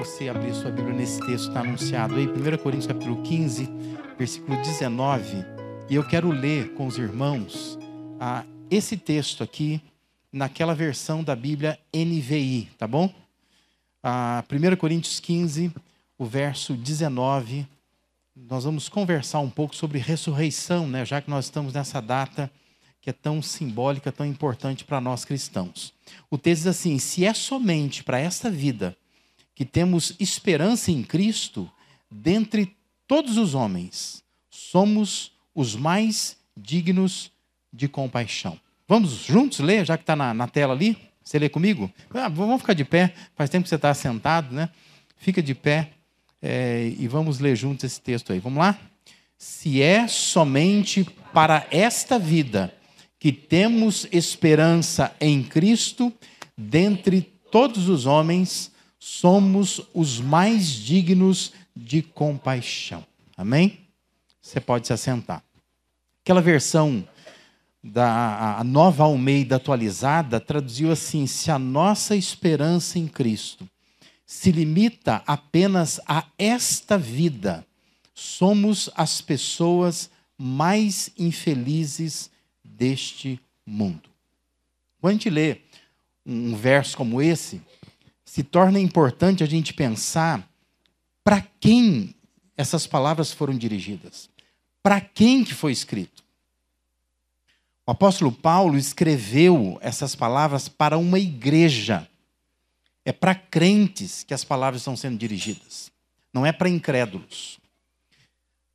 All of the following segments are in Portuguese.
você abrir sua Bíblia nesse texto está anunciado aí, 1 Coríntios capítulo 15, versículo 19. E eu quero ler com os irmãos ah, esse texto aqui, naquela versão da Bíblia NVI, tá bom? Ah, 1 Coríntios 15, o verso 19. Nós vamos conversar um pouco sobre ressurreição, né? Já que nós estamos nessa data que é tão simbólica, tão importante para nós cristãos. O texto diz assim: se é somente para esta vida que temos esperança em Cristo, dentre todos os homens, somos os mais dignos de compaixão. Vamos juntos ler, já que está na, na, tela ali? Você lê comigo? Ah, vamos ficar de pé, faz tempo que você está sentado, né? Fica de pé é, e vamos ler juntos esse texto aí. Vamos lá? Se é somente para esta vida que temos esperança em Cristo, dentre todos os homens, somos os mais dignos de compaixão. Amém? Você pode se assentar. Aquela versão da nova Almeida atualizada traduziu assim: se a nossa esperança em Cristo se limita apenas a esta vida, somos as pessoas mais infelizes deste mundo. Quando a gente lê um verso como esse, se torna importante a gente pensar para quem essas palavras foram dirigidas. Para quem que foi escrito? O apóstolo Paulo escreveu essas palavras para uma igreja. É para crentes que as palavras estão sendo dirigidas. Não é para incrédulos.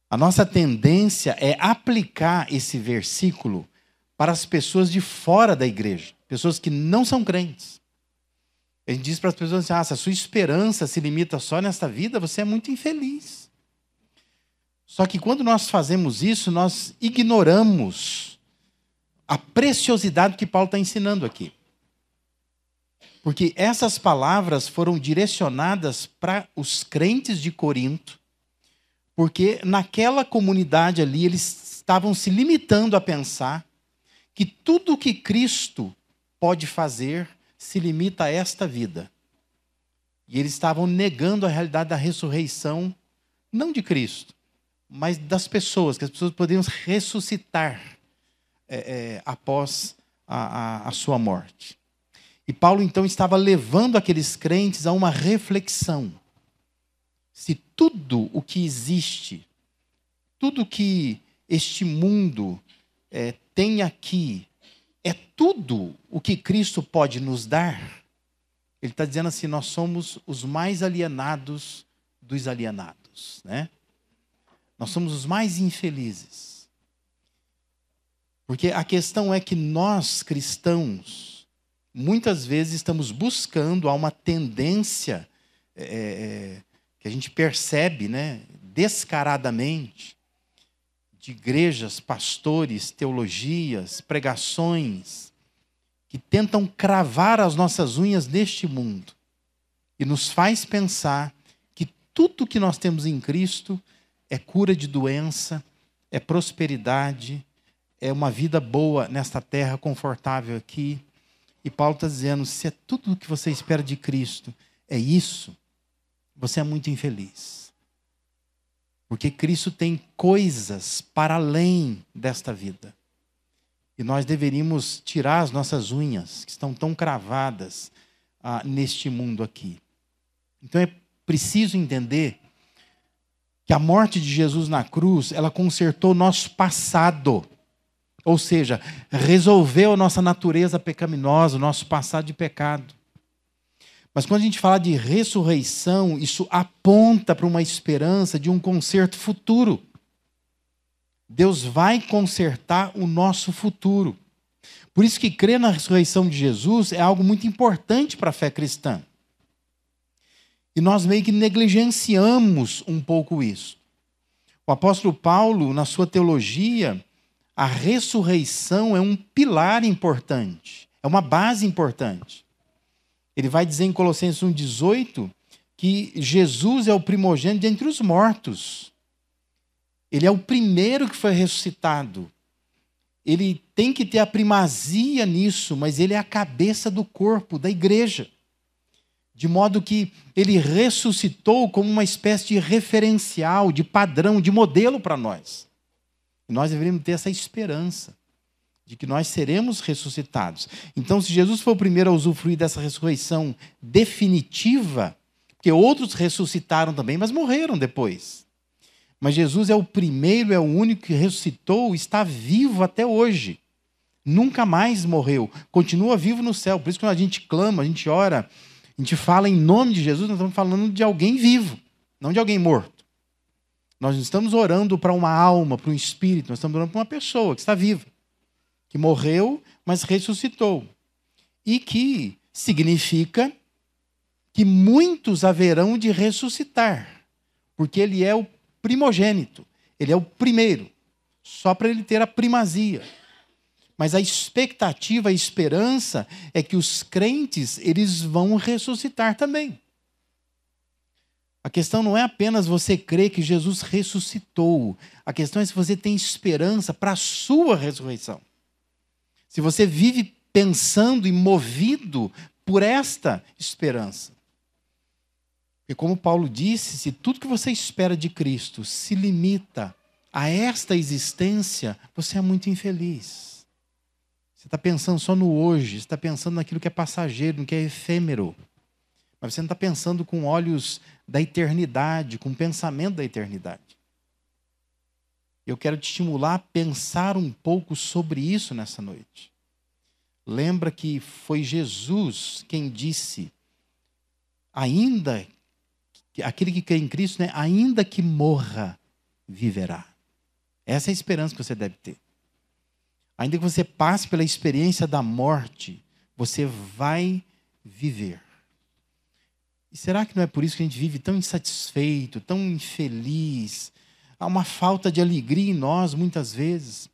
A nossa tendência é aplicar esse versículo para as pessoas de fora da igreja, pessoas que não são crentes. A gente diz para as pessoas assim: ah, se a sua esperança se limita só nesta vida, você é muito infeliz. Só que quando nós fazemos isso, nós ignoramos a preciosidade que Paulo está ensinando aqui. Porque essas palavras foram direcionadas para os crentes de Corinto, porque naquela comunidade ali eles estavam se limitando a pensar que tudo que Cristo pode fazer se limita a esta vida. E eles estavam negando a realidade da ressurreição, não de Cristo, mas das pessoas, que as pessoas poderiam ressuscitar é, é, após a, a, a sua morte. E Paulo então estava levando aqueles crentes a uma reflexão. Se tudo o que existe, tudo que este mundo é, tem aqui é tudo o que Cristo pode nos dar, ele está dizendo assim: nós somos os mais alienados dos alienados, né? Nós somos os mais infelizes. Porque a questão é que nós, cristãos, muitas vezes estamos buscando, há uma tendência é, é que a gente percebe, né, descaradamente, de igrejas, pastores, teologias, pregações, que tentam cravar as nossas unhas neste mundo e nos faz pensar que tudo que nós temos em Cristo é cura de doença, é prosperidade, é uma vida boa nesta terra, confortável aqui. E Paulo está dizendo: se é tudo o que você espera de Cristo, é isso, você é muito infeliz. Porque Cristo tem coisas para além desta vida. E nós deveríamos tirar as nossas unhas, que estão tão cravadas ah, neste mundo aqui. Então é preciso entender que a morte de Jesus na cruz, ela consertou nosso passado. Ou seja, resolveu a nossa natureza pecaminosa, o nosso passado de pecado. Mas quando a gente fala de ressurreição, isso aponta para uma esperança de um conserto futuro. Deus vai consertar o nosso futuro. Por isso que crer na ressurreição de Jesus é algo muito importante para a fé cristã. E nós meio que negligenciamos um pouco isso. O apóstolo Paulo, na sua teologia, a ressurreição é um pilar importante, é uma base importante. Ele vai dizer em Colossenses 1,18 que Jesus é o primogênito entre os mortos. Ele é o primeiro que foi ressuscitado. Ele tem que ter a primazia nisso, mas ele é a cabeça do corpo, da igreja. De modo que ele ressuscitou como uma espécie de referencial, de padrão, de modelo para nós. E nós deveríamos ter essa esperança de que nós seremos ressuscitados. Então, se Jesus foi o primeiro a usufruir dessa ressurreição definitiva, porque outros ressuscitaram também, mas morreram depois. Mas Jesus é o primeiro, é o único que ressuscitou, está vivo até hoje. Nunca mais morreu, continua vivo no céu. Por isso, quando a gente clama, a gente ora, a gente fala em nome de Jesus, nós estamos falando de alguém vivo, não de alguém morto. Nós não estamos orando para uma alma, para um espírito, nós estamos orando para uma pessoa que está viva que morreu, mas ressuscitou. E que significa que muitos haverão de ressuscitar, porque ele é o primogênito, ele é o primeiro, só para ele ter a primazia. Mas a expectativa, a esperança é que os crentes, eles vão ressuscitar também. A questão não é apenas você crer que Jesus ressuscitou. A questão é se você tem esperança para a sua ressurreição se você vive pensando e movido por esta esperança. E como Paulo disse, se tudo que você espera de Cristo se limita a esta existência, você é muito infeliz. Você está pensando só no hoje, está pensando naquilo que é passageiro, no que é efêmero. Mas você não está pensando com olhos da eternidade, com pensamento da eternidade. Eu quero te estimular a pensar um pouco sobre isso nessa noite. Lembra que foi Jesus quem disse, ainda, aquele que crê em Cristo, né, ainda que morra, viverá. Essa é a esperança que você deve ter. Ainda que você passe pela experiência da morte, você vai viver. E será que não é por isso que a gente vive tão insatisfeito, tão infeliz? Há uma falta de alegria em nós muitas vezes,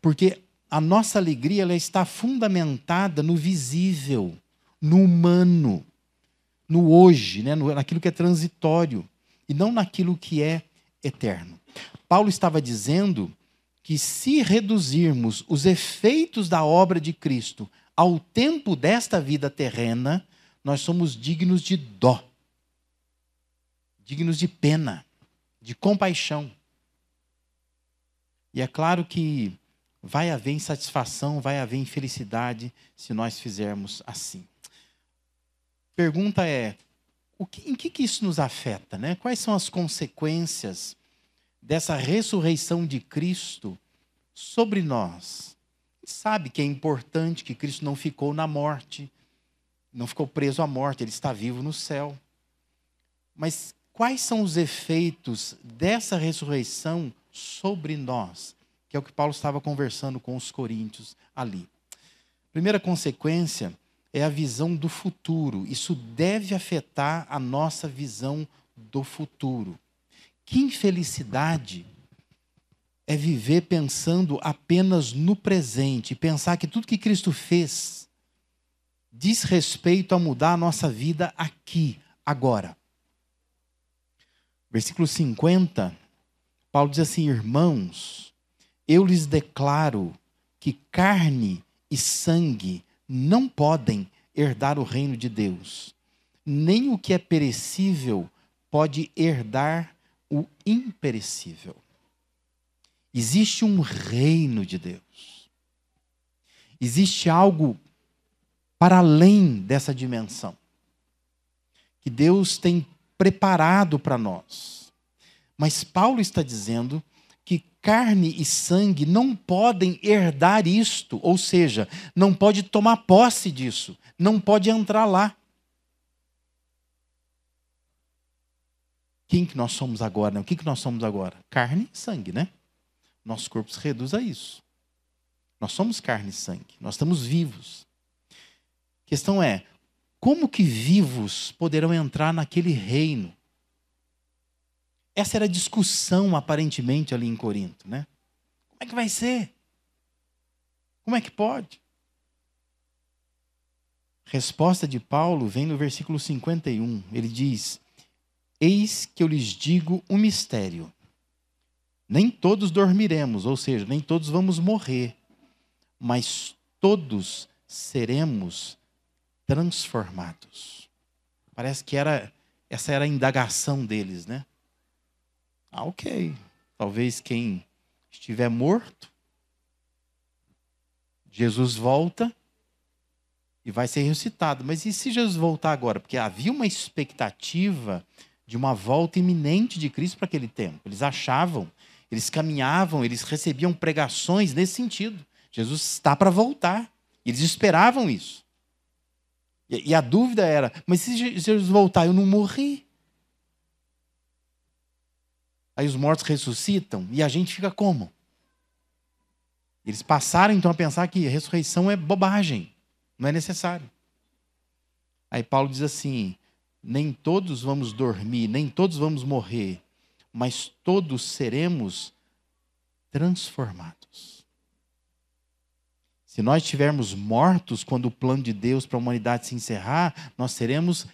porque a nossa alegria ela está fundamentada no visível, no humano, no hoje, né? naquilo que é transitório, e não naquilo que é eterno. Paulo estava dizendo que se reduzirmos os efeitos da obra de Cristo ao tempo desta vida terrena, nós somos dignos de dó, dignos de pena, de compaixão. E é claro que vai haver insatisfação, vai haver infelicidade se nós fizermos assim. Pergunta é: que, em que, que isso nos afeta? Né? Quais são as consequências dessa ressurreição de Cristo sobre nós? Sabe que é importante que Cristo não ficou na morte, não ficou preso à morte, ele está vivo no céu. Mas quais são os efeitos dessa ressurreição sobre nós? que é o que Paulo estava conversando com os coríntios ali. Primeira consequência é a visão do futuro. Isso deve afetar a nossa visão do futuro. Que infelicidade é viver pensando apenas no presente, pensar que tudo que Cristo fez diz respeito a mudar a nossa vida aqui, agora. Versículo 50, Paulo diz assim: Irmãos, eu lhes declaro que carne e sangue não podem herdar o reino de Deus, nem o que é perecível pode herdar o imperecível. Existe um reino de Deus. Existe algo para além dessa dimensão que Deus tem preparado para nós. Mas Paulo está dizendo carne e sangue não podem herdar isto, ou seja, não pode tomar posse disso, não pode entrar lá. Quem que nós somos agora? Né? O que, que nós somos agora? Carne e sangue, né? Nosso corpo se reduz a isso. Nós somos carne e sangue, nós estamos vivos. A questão é, como que vivos poderão entrar naquele reino? Essa era a discussão, aparentemente, ali em Corinto. Né? Como é que vai ser? Como é que pode? Resposta de Paulo vem no versículo 51. Ele diz: Eis que eu lhes digo um mistério. Nem todos dormiremos, ou seja, nem todos vamos morrer, mas todos seremos transformados. Parece que era essa era a indagação deles, né? Ah, ok. Talvez quem estiver morto, Jesus volta e vai ser ressuscitado. Mas e se Jesus voltar agora? Porque havia uma expectativa de uma volta iminente de Cristo para aquele tempo. Eles achavam, eles caminhavam, eles recebiam pregações nesse sentido. Jesus está para voltar. Eles esperavam isso. E, a dúvida era: mas se Jesus voltar, eu não morri? Aí os mortos ressuscitam e a gente fica como? Eles passaram então a pensar que a ressurreição é bobagem, não é necessário. Aí Paulo diz assim: nem todos vamos dormir, nem todos vamos morrer, mas todos seremos transformados. Se nós estivermos mortos quando o plano de Deus para a humanidade se encerrar, nós seremos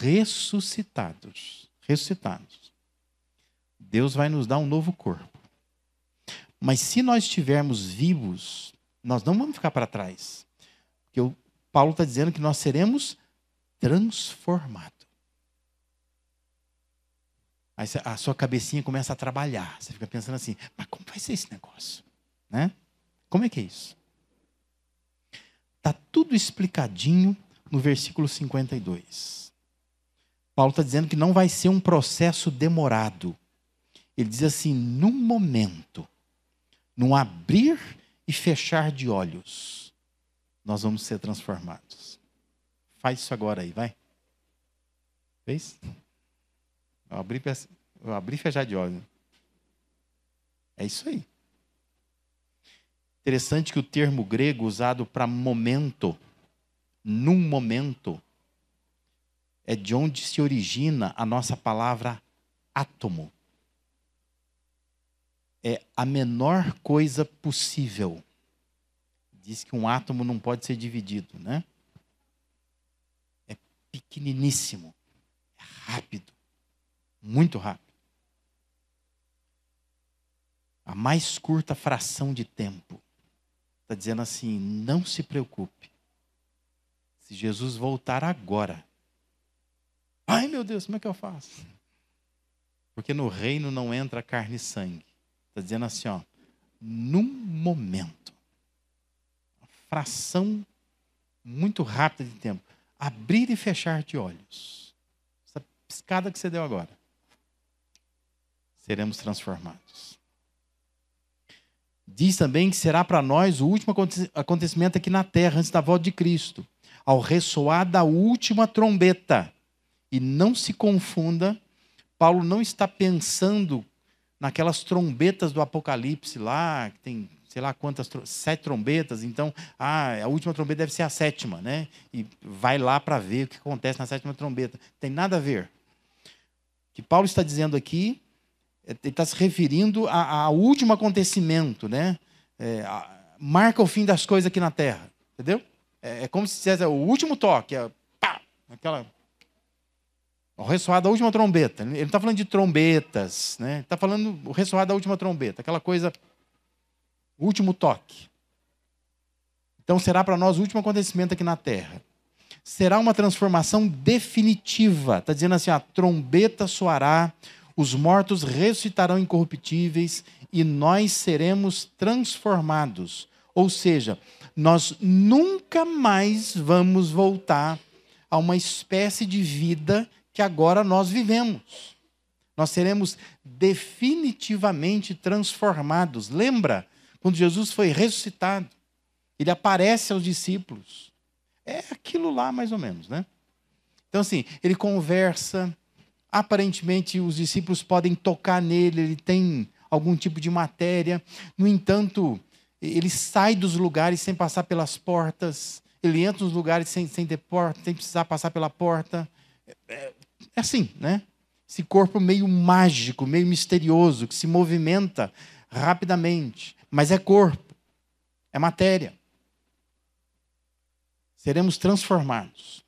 ressuscitados. Ressuscitados. Deus vai nos dar um novo corpo. Mas se nós estivermos vivos, nós não vamos ficar para trás. Porque o Paulo está dizendo que nós seremos transformados. Aí a sua cabecinha começa a trabalhar. Você fica pensando assim, mas como vai ser esse negócio? Né? Como é que é isso? Está tudo explicadinho no versículo 52. Paulo está dizendo que não vai ser um processo demorado. Ele diz assim: num momento, num abrir e fechar de olhos, nós vamos ser transformados. Faz isso agora aí, vai. Fez? Eu abri, eu abri e fechar de olhos. É isso aí. Interessante que o termo grego usado para momento, num momento, é de onde se origina a nossa palavra átomo. É a menor coisa possível. Diz que um átomo não pode ser dividido, né? É pequeniníssimo, é rápido, muito rápido. A mais curta fração de tempo está dizendo assim: não se preocupe. Se Jesus voltar agora, ai meu Deus, como é que eu faço? Porque no reino não entra carne e sangue. Está dizendo assim, ó, num momento, uma fração muito rápida de tempo, abrir e fechar de olhos. Essa piscada que você deu agora. Seremos transformados. Diz também que será para nós o último acontecimento aqui na terra, antes da volta de Cristo, ao ressoar da última trombeta. E não se confunda, Paulo não está pensando naquelas trombetas do Apocalipse lá, que tem sei lá quantas, sete trombetas, então, ah, a última trombeta deve ser a sétima, né? E vai lá para ver o que acontece na sétima trombeta. Tem nada a ver. O que Paulo está dizendo aqui ele está se referindo ao último acontecimento, né? É, a, marca o fim das coisas aqui na Terra, entendeu? É, é como se dissesse é, o último toque, é, pá, aquela o ressoar da última trombeta. Ele não está falando de trombetas, né? Está falando o ressoar da última trombeta, aquela coisa, último toque. Então será para nós o último acontecimento aqui na Terra. Será uma transformação definitiva. Está dizendo assim: a trombeta soará, os mortos ressuscitarão incorruptíveis e nós seremos transformados. Ou seja, nós nunca mais vamos voltar a uma espécie de vida que agora nós vivemos. Nós seremos definitivamente transformados. Lembra quando Jesus foi ressuscitado? Ele aparece aos discípulos. É aquilo lá, mais ou menos, né? Então, assim, ele conversa, Aparentemente, os discípulos podem tocar nele, ele tem algum tipo de matéria. No entanto, ele sai dos lugares sem passar pelas portas, ele entra nos lugares sem, sem ter porta, sem precisar passar pela porta. É, é assim, né? Esse corpo meio mágico, meio misterioso, que se movimenta rapidamente, mas é corpo, é matéria. Seremos transformados.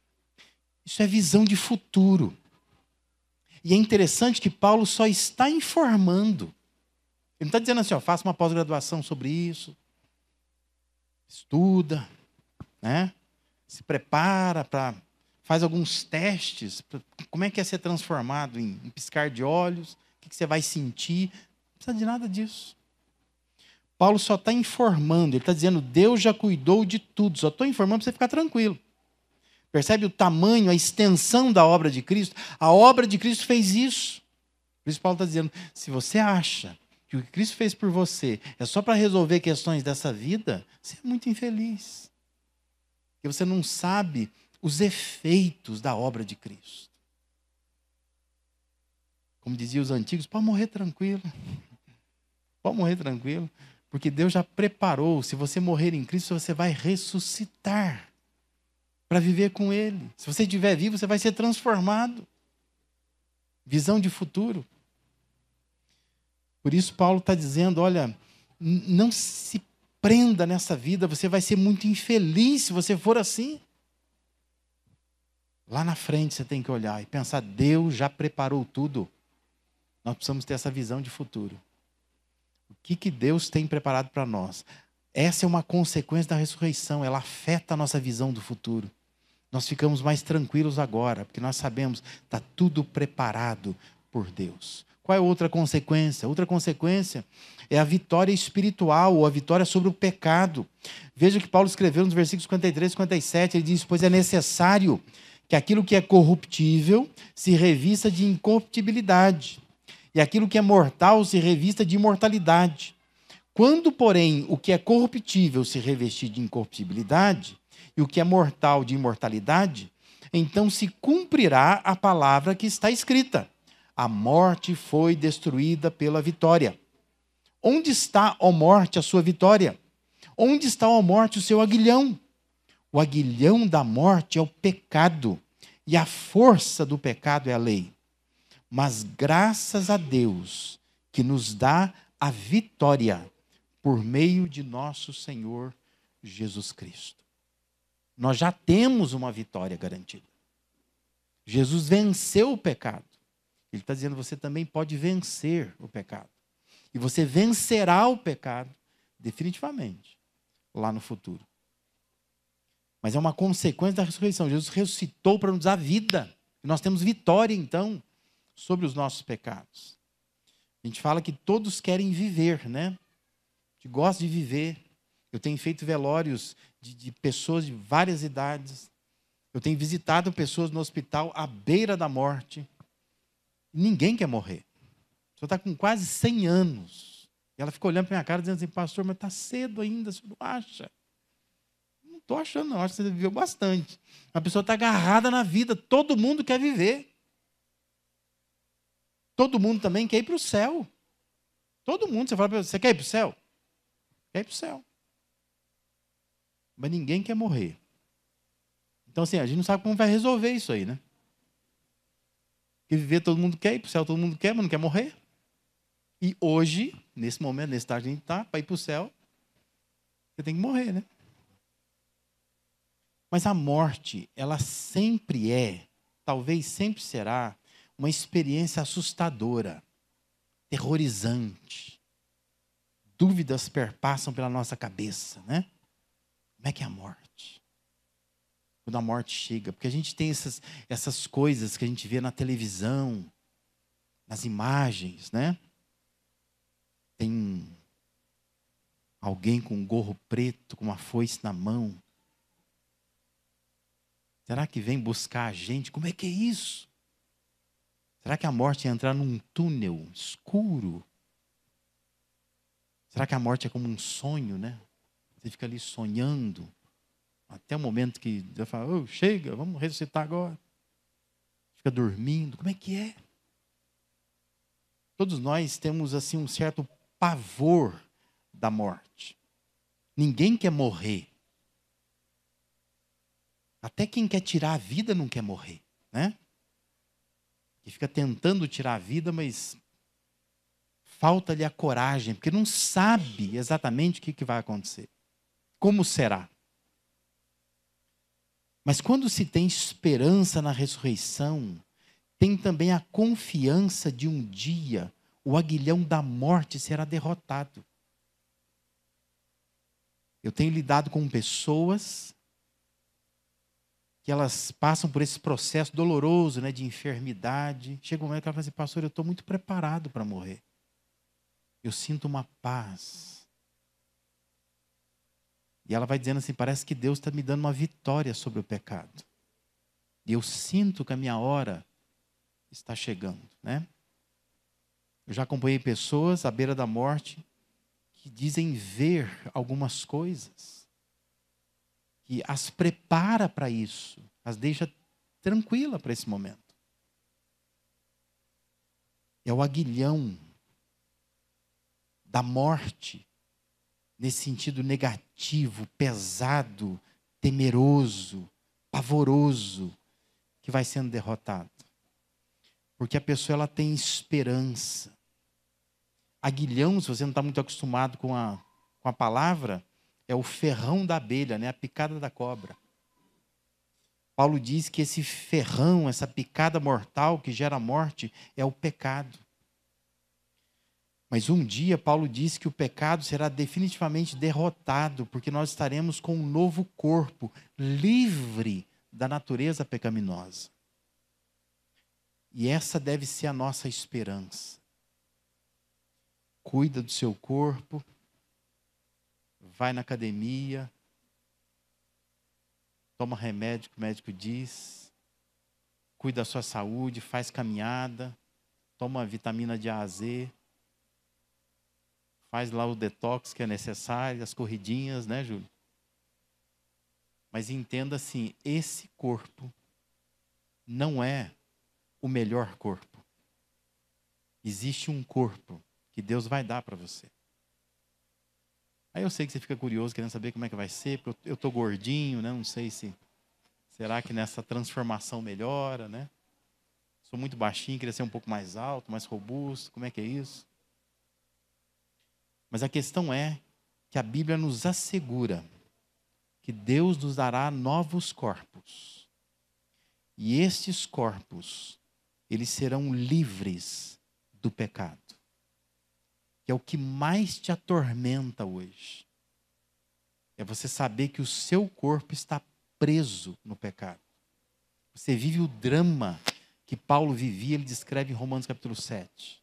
Isso é visão de futuro. E é interessante que Paulo só está informando. Ele não está dizendo assim, ó, faça uma pós-graduação sobre isso, estuda, né? se prepara para faz alguns testes. Como é que é ser transformado em, piscar de olhos? O que, que você vai sentir? Não precisa de nada disso. Paulo só está informando, ele está dizendo: Deus já cuidou de tudo, só estou informando para você ficar tranquilo. Percebe o tamanho, a extensão da obra de Cristo? A obra de Cristo fez isso. Por isso, Paulo está dizendo: se você acha que o que Cristo fez por você é só para resolver questões dessa vida, você é muito infeliz. Porque você não sabe os efeitos da obra de Cristo. Como diziam os antigos, pode morrer tranquilo. Pode morrer tranquilo. Porque Deus já preparou. Se você morrer em Cristo, você vai ressuscitar para viver com Ele. Se você estiver vivo, você vai ser transformado. Visão de futuro. Por isso, Paulo está dizendo: olha, não se prenda nessa vida, você vai ser muito infeliz se você for assim. Lá na frente você tem que olhar e pensar: Deus já preparou tudo. Nós precisamos ter essa visão de futuro. O que, que Deus tem preparado para nós? Essa é uma consequência da ressurreição, ela afeta a nossa visão do futuro. Nós ficamos mais tranquilos agora, porque nós sabemos está tudo preparado por Deus. Qual é outra consequência? Outra consequência é a vitória espiritual, ou a vitória sobre o pecado. Veja o que Paulo escreveu nos versículos 53 e 57, ele diz: Pois é necessário que aquilo que é corruptível se revista de incorruptibilidade, e aquilo que é mortal se revista de imortalidade. Quando, porém, o que é corruptível se revestir de incorruptibilidade, e o que é mortal de imortalidade, então se cumprirá a palavra que está escrita: a morte foi destruída pela vitória. Onde está, ó morte, a sua vitória? Onde está, ó morte, o seu aguilhão? O aguilhão da morte é o pecado, e a força do pecado é a lei. Mas graças a Deus que nos dá a vitória por meio de nosso Senhor Jesus Cristo. Nós já temos uma vitória garantida. Jesus venceu o pecado. Ele está dizendo: você também pode vencer o pecado. E você vencerá o pecado, definitivamente, lá no futuro. Mas é uma consequência da ressurreição. Jesus ressuscitou para nos dar vida. E nós temos vitória, então, sobre os nossos pecados. A gente fala que todos querem viver, né? Gente gosta de viver. Eu tenho feito velórios de, de pessoas de várias idades. Eu tenho visitado pessoas no hospital à beira da morte. Ninguém quer morrer. Pessoa está com quase 100 anos. E ela fica olhando para minha cara dizendo assim, pastor, mas está cedo ainda, você não acha? Estou achando, não. Acho que você viveu bastante. A pessoa está agarrada na vida. Todo mundo quer viver. Todo mundo também quer ir para o céu. Todo mundo. Você fala para você quer ir para o céu? Quer ir para o céu. Mas ninguém quer morrer. Então, assim, a gente não sabe como vai resolver isso aí, né? Porque viver todo mundo quer, ir para o céu todo mundo quer, mas não quer morrer. E hoje, nesse momento, nesse estágio que a gente está, para ir para o céu, você tem que morrer, né? Mas a morte, ela sempre é, talvez sempre será, uma experiência assustadora, terrorizante. Dúvidas perpassam pela nossa cabeça, né? Como é que é a morte? Quando a morte chega, porque a gente tem essas, essas coisas que a gente vê na televisão, nas imagens, né? Tem alguém com um gorro preto, com uma foice na mão. Será que vem buscar a gente? Como é que é isso? Será que a morte é entrar num túnel escuro? Será que a morte é como um sonho, né? Você fica ali sonhando até o momento que Deus fala, oh, chega, vamos ressuscitar agora. Fica dormindo. Como é que é? Todos nós temos assim um certo pavor da morte. Ninguém quer morrer. Até quem quer tirar a vida não quer morrer, né? que fica tentando tirar a vida, mas falta-lhe a coragem, porque não sabe exatamente o que, que vai acontecer. Como será? Mas quando se tem esperança na ressurreição, tem também a confiança de um dia o aguilhão da morte será derrotado. Eu tenho lidado com pessoas que elas passam por esse processo doloroso né, de enfermidade. Chega um momento que ela fala assim, pastor, eu estou muito preparado para morrer. Eu sinto uma paz. E ela vai dizendo assim: parece que Deus está me dando uma vitória sobre o pecado. E eu sinto que a minha hora está chegando, né? Eu já acompanhei pessoas à beira da morte que dizem ver algumas coisas, que as prepara para isso, as deixa tranquila para esse momento. É o aguilhão da morte, nesse sentido negativo, pesado, temeroso, pavoroso, que vai sendo derrotado. Porque a pessoa ela tem esperança. Aguilhão, se você não está muito acostumado com a, com a palavra, é o ferrão da abelha, né? a picada da cobra. Paulo diz que esse ferrão, essa picada mortal que gera morte, é o pecado. Mas um dia Paulo diz que o pecado será definitivamente derrotado, porque nós estaremos com um novo corpo, livre da natureza pecaminosa. E essa deve ser a nossa esperança. Cuida do seu corpo, vai na academia, toma remédio que o médico diz, cuida da sua saúde, faz caminhada, toma vitamina de A a Z, faz lá o detox que é necessário, as corridinhas, né, Júlio? Mas entenda assim: esse corpo não é o melhor corpo. Existe um corpo que Deus vai dar para você. Aí eu sei que você fica curioso, querendo saber como é que vai ser, porque eu estou gordinho, né? Não sei se. Será que nessa transformação melhora, né? Sou muito baixinho, queria ser um pouco mais alto, mais robusto. Como é que é isso? Mas a questão é que a Bíblia nos assegura que Deus nos dará novos corpos. E estes corpos, eles serão livres do pecado. Que é o que mais te atormenta hoje. É você saber que o seu corpo está preso no pecado. Você vive o drama que Paulo vivia, ele descreve em Romanos capítulo 7.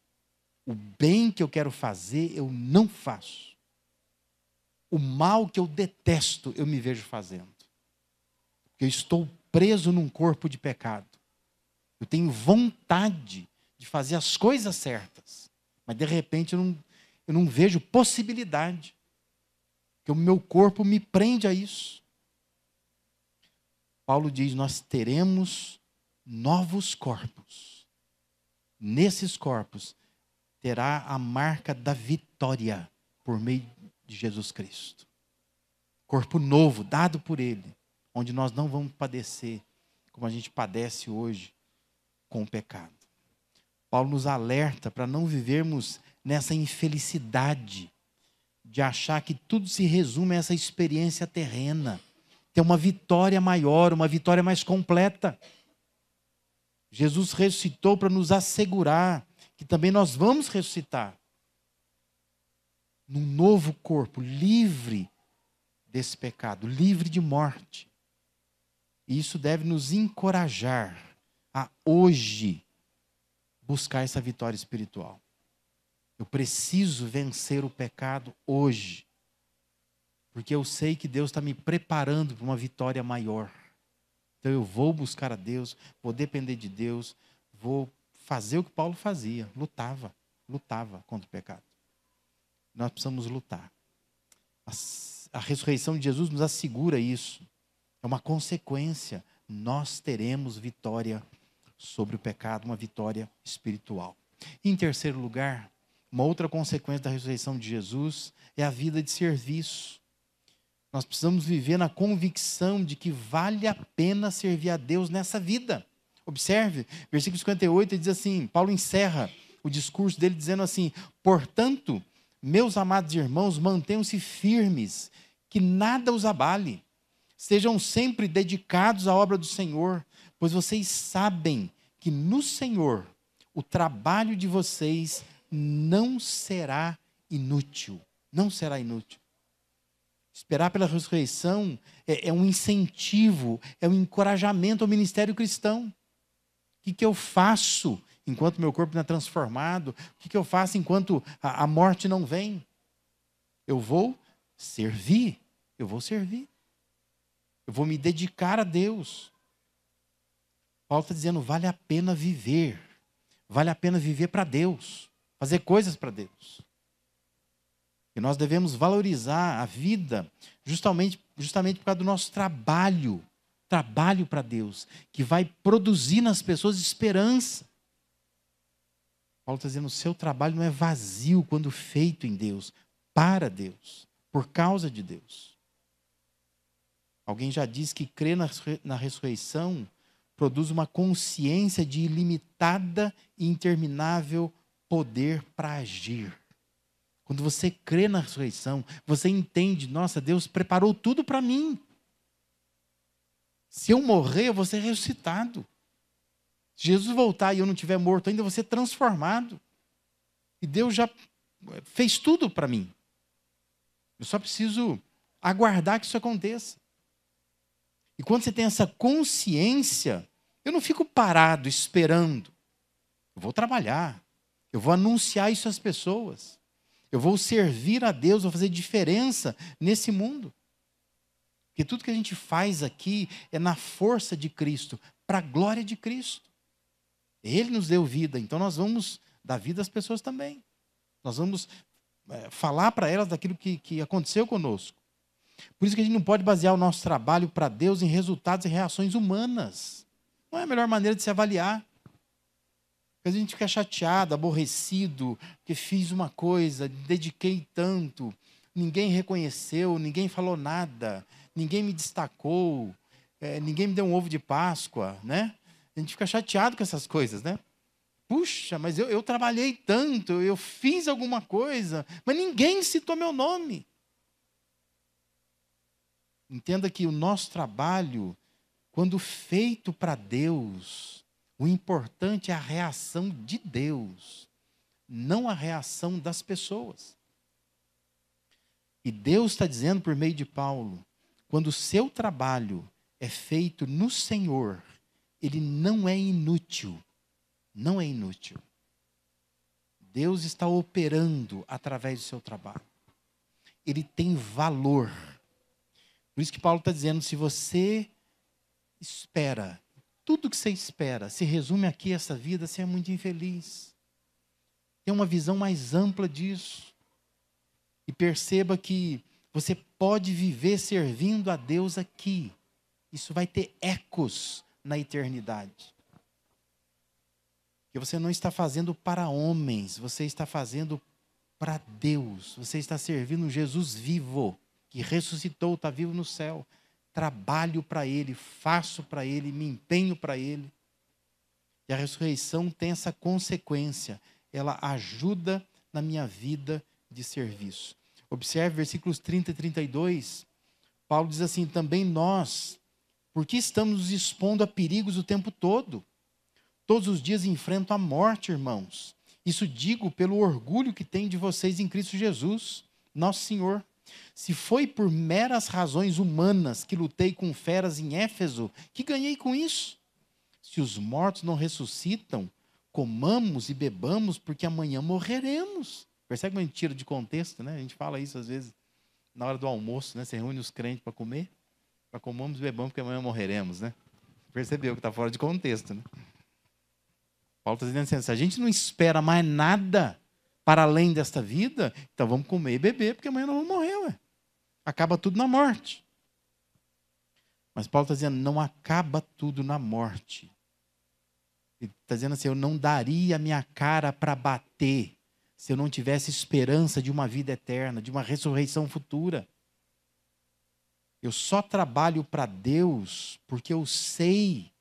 O bem que eu quero fazer, eu não faço o mal que eu detesto, eu me vejo fazendo. Eu estou preso num corpo de pecado. Eu tenho vontade de fazer as coisas certas, mas de repente eu não, eu não vejo possibilidade, que o meu corpo me prende a isso. Paulo diz: Nós teremos novos corpos. Nesses corpos terá a marca da vitória por meio de Jesus Cristo. Corpo novo, dado por Ele, onde nós não vamos padecer como a gente padece hoje com o pecado. Paulo nos alerta para não vivermos nessa infelicidade de achar que tudo se resume a essa experiência terrena. Ter uma vitória maior, uma vitória mais completa. Jesus ressuscitou para nos assegurar que também nós vamos ressuscitar num novo corpo, livre desse pecado, livre de morte. E isso deve nos encorajar a hoje buscar essa vitória espiritual. Eu preciso vencer o pecado hoje, porque eu sei que Deus está me preparando para uma vitória maior. Então eu vou buscar a Deus, vou depender de Deus, vou fazer o que Paulo fazia, lutava, lutava contra o pecado nós precisamos lutar. A, ressurreição de Jesus nos assegura isso. É uma consequência. Nós teremos vitória sobre o pecado, uma vitória espiritual. Em terceiro lugar, uma outra consequência da ressurreição de Jesus é a vida de serviço. Nós precisamos viver na convicção de que vale a pena servir a Deus nessa vida. Observe, versículo 58, ele diz assim: Paulo encerra o discurso dele dizendo assim: Portanto, meus amados irmãos, mantenham-se firmes, que nada os abale. Sejam sempre dedicados à obra do Senhor, pois vocês sabem que no Senhor o trabalho de vocês não será inútil. Não será inútil. Esperar pela ressurreição é, é um incentivo, é um encorajamento ao ministério cristão. O que, que eu faço enquanto meu corpo não é transformado? O que, que eu faço enquanto a, a morte não vem? Eu vou servir, eu vou servir. Eu vou me dedicar a Deus. Paulo está dizendo: vale a pena viver. Vale a pena viver para Deus. Fazer coisas para Deus. E nós devemos valorizar a vida justamente, justamente por causa do nosso trabalho. Trabalho para Deus, que vai produzir nas pessoas esperança. Paulo está dizendo: o seu trabalho não é vazio quando feito em Deus, para Deus, por causa de Deus. Alguém já disse que crer na ressurreição produz uma consciência de ilimitada e interminável poder para agir. Quando você crê na ressurreição, você entende, nossa, Deus preparou tudo para mim. Se eu morrer, eu vou ser ressuscitado. Se Jesus voltar e eu não estiver morto ainda, eu vou ser transformado. E Deus já fez tudo para mim. Eu só preciso aguardar que isso aconteça. E quando você tem essa consciência, eu não fico parado esperando. Eu vou trabalhar. Eu vou anunciar isso às pessoas. Eu vou servir a Deus, vou fazer diferença nesse mundo. Porque tudo que a gente faz aqui é na força de Cristo, para a glória de Cristo. Ele nos deu vida, então nós vamos dar vida às pessoas também. Nós vamos é, falar para elas daquilo que, que aconteceu conosco. Por isso que a gente não pode basear o nosso trabalho para Deus em resultados e reações humanas. Não é a melhor maneira de se avaliar. Porque a gente fica chateado, aborrecido, porque fiz uma coisa, dediquei tanto, ninguém reconheceu, ninguém falou nada, ninguém me destacou, é, ninguém me deu um ovo de Páscoa, né? A gente fica chateado com essas coisas, né? Puxa, mas eu, eu trabalhei tanto, eu fiz alguma coisa, mas ninguém citou meu nome. Entenda que o nosso trabalho, quando feito para Deus, o importante é a reação de Deus, não a reação das pessoas. E Deus está dizendo por meio de Paulo: quando o seu trabalho é feito no Senhor, ele não é inútil. Não é inútil. Deus está operando através do seu trabalho. Ele tem valor. Por isso que Paulo está dizendo: se você espera, tudo que você espera, se resume aqui essa vida, você é muito infeliz. Tem uma visão mais ampla disso. E perceba que você pode viver servindo a Deus aqui. Isso vai ter ecos na eternidade. Que você não está fazendo para homens, você está fazendo para Deus. Você está servindo Jesus vivo que ressuscitou, está vivo no céu. Trabalho para Ele, faço para Ele, me empenho para Ele. E a ressurreição tem essa consequência, ela ajuda na minha vida de serviço. Observe versículos 30 e 32. Paulo diz assim: também nós, porque estamos nos expondo a perigos o tempo todo. Todos os dias enfrento a morte, irmãos. Isso digo pelo orgulho que tenho de vocês em Cristo Jesus, nosso Senhor. Se foi por meras razões humanas que lutei com feras em Éfeso, que ganhei com isso? Se os mortos não ressuscitam, comamos e bebamos, porque amanhã morreremos. Percebe uma mentira de contexto, né? A gente fala isso às vezes na hora do almoço, né? Você reúne os crentes para comer, para comamos e bebamos, porque amanhã morreremos, né? Percebeu que está fora de contexto, né? Paulo está dizendo assim: se a gente não espera mais nada para além desta vida, então vamos comer e beber, porque amanhã nós vamos morrer, ué. Acaba tudo na morte. Mas Paulo está dizendo, não acaba tudo na morte. Ele está dizendo assim, eu não daria minha cara para bater se eu não tivesse esperança de uma vida eterna, de uma ressurreição futura. Eu só trabalho para Deus porque eu sei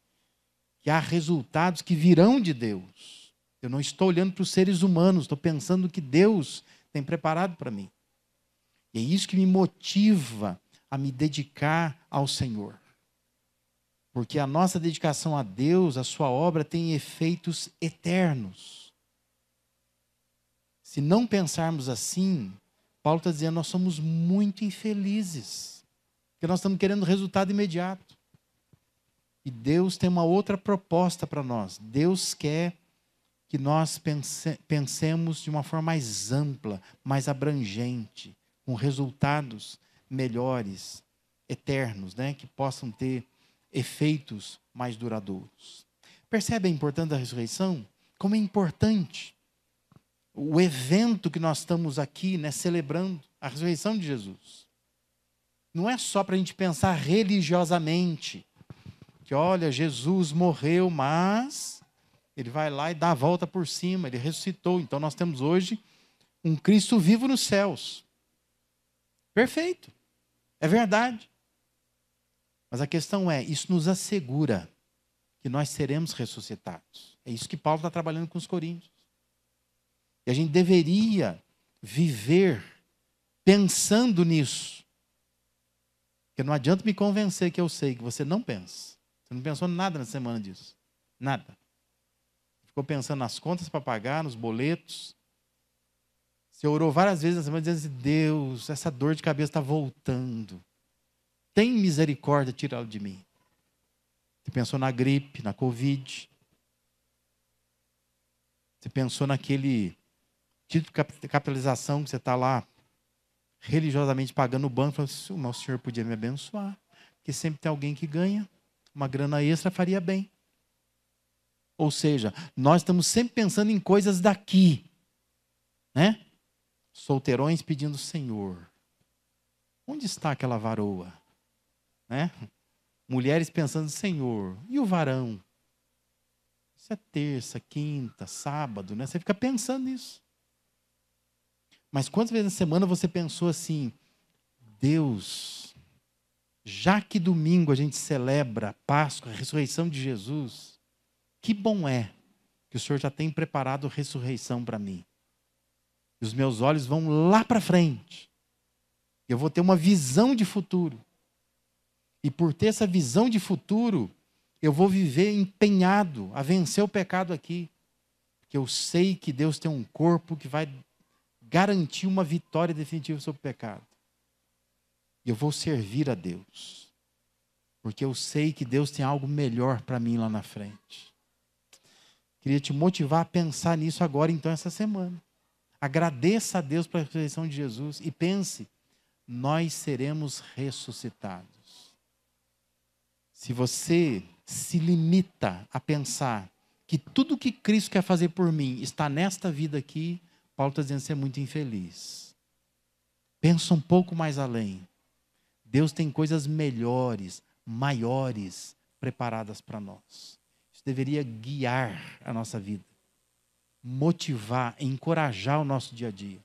que há resultados que virão de Deus. Eu não estou olhando para os seres humanos, estou pensando no que Deus tem preparado para mim. E é isso que me motiva a me dedicar ao Senhor. Porque a nossa dedicação a Deus, a sua obra, tem efeitos eternos. Se não pensarmos assim, Paulo está dizendo: nós somos muito infelizes, porque nós estamos querendo resultado imediato. E Deus tem uma outra proposta para nós. Deus quer que nós pense, pensemos de uma forma mais ampla, mais abrangente, com resultados melhores, eternos, né? que possam ter efeitos mais duradouros. Percebe a importância da ressurreição? Como é importante o evento que nós estamos aqui né, celebrando, a ressurreição de Jesus. Não é só para a gente pensar religiosamente, que olha, Jesus morreu, mas ele vai lá e dá a volta por cima, ele ressuscitou. Então nós temos hoje um Cristo vivo nos céus. Perfeito, é verdade. Mas a questão é: isso nos assegura que nós seremos ressuscitados. É isso que Paulo está trabalhando com os coríntios. E a gente deveria viver pensando nisso. Porque não adianta me convencer que eu sei que você não pensa. Você não pensou nada na semana disso. Nada. Ficou pensando nas contas para pagar, nos boletos. Você orou várias vezes na semana dizendo assim, Deus, essa dor de cabeça está voltando. Tem misericórdia, tirá-lo de mim. Você pensou na gripe, na Covid. Você pensou naquele título de capitalização que você está lá religiosamente pagando o banco, falando assim, o nosso Senhor podia me abençoar, porque sempre tem alguém que ganha, uma grana extra faria bem. Ou seja, nós estamos sempre pensando em coisas daqui, né? Solteirões pedindo Senhor, onde está aquela varoa, né? Mulheres pensando Senhor, e o varão? Isso é terça, quinta, sábado, né? Você fica pensando nisso. Mas quantas vezes na semana você pensou assim, Deus, já que domingo a gente celebra Páscoa, a ressurreição de Jesus, que bom é que o Senhor já tem preparado ressurreição para mim. E os meus olhos vão lá para frente. Eu vou ter uma visão de futuro. E por ter essa visão de futuro, eu vou viver empenhado a vencer o pecado aqui. Porque eu sei que Deus tem um corpo que vai garantir uma vitória definitiva sobre o pecado. E eu vou servir a Deus. Porque eu sei que Deus tem algo melhor para mim lá na frente. Queria te motivar a pensar nisso agora, então, essa semana. Agradeça a Deus pela ressurreição de Jesus e pense: nós seremos ressuscitados. Se você se limita a pensar que tudo que Cristo quer fazer por mim está nesta vida aqui, Paulo está dizendo que você é muito infeliz. Pensa um pouco mais além. Deus tem coisas melhores, maiores preparadas para nós. Isso deveria guiar a nossa vida, motivar, encorajar o nosso dia a dia.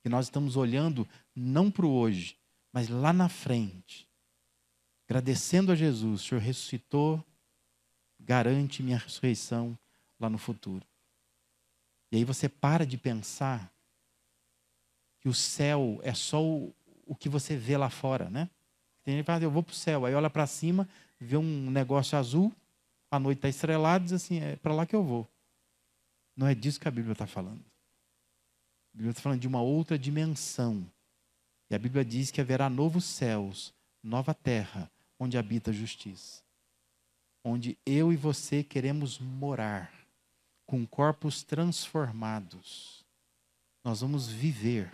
Que nós estamos olhando não para o hoje, mas lá na frente. Agradecendo a Jesus, o Senhor ressuscitou, garante minha ressurreição lá no futuro. E aí você para de pensar que o céu é só o, o que você vê lá fora, né? Tem gente que fala, eu vou para o céu, aí olha para cima, vê um negócio azul, a noite está estrelada, diz assim, é para lá que eu vou. Não é disso que a Bíblia está falando. A Bíblia está falando de uma outra dimensão. E a Bíblia diz que haverá novos céus, nova terra, onde habita a justiça. Onde eu e você queremos morar com corpos transformados, nós vamos viver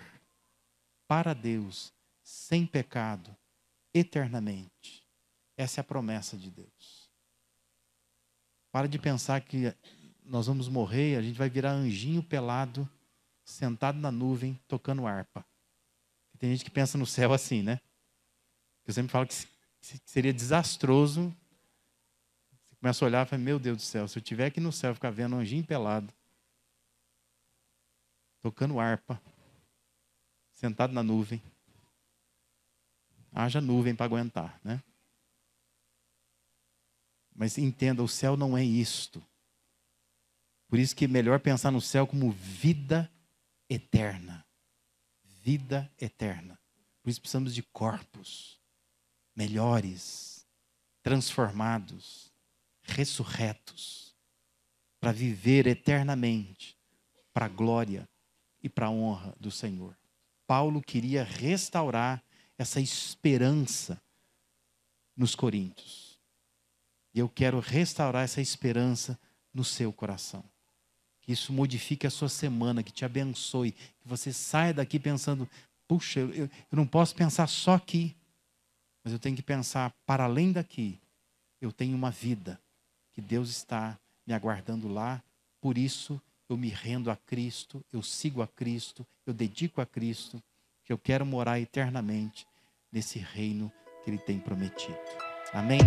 para Deus, sem pecado, eternamente. Essa é a promessa de Deus. Para de pensar que nós vamos morrer, a gente vai virar anjinho pelado, sentado na nuvem, tocando harpa. Tem gente que pensa no céu assim, né? Eu sempre falo que seria desastroso Começa a olhar e fala, meu Deus do céu, se eu estiver aqui no céu ficar vendo anjinho pelado, tocando harpa, sentado na nuvem, haja nuvem para aguentar, né? Mas entenda, o céu não é isto. Por isso que é melhor pensar no céu como vida eterna. Vida eterna. Por isso precisamos de corpos melhores, transformados, ressurretos para viver eternamente para a glória e para a honra do Senhor. Paulo queria restaurar essa esperança nos coríntios. E eu quero restaurar essa esperança no seu coração. Que isso modifique a sua semana, que te abençoe, que você saia daqui pensando: puxa, eu, eu não posso pensar só aqui, mas eu tenho que pensar para além daqui. Eu tenho uma vida que Deus está me aguardando lá, por isso eu me rendo a Cristo, eu sigo a Cristo, eu dedico a Cristo, que eu quero morar eternamente nesse reino que Ele tem prometido. Amém?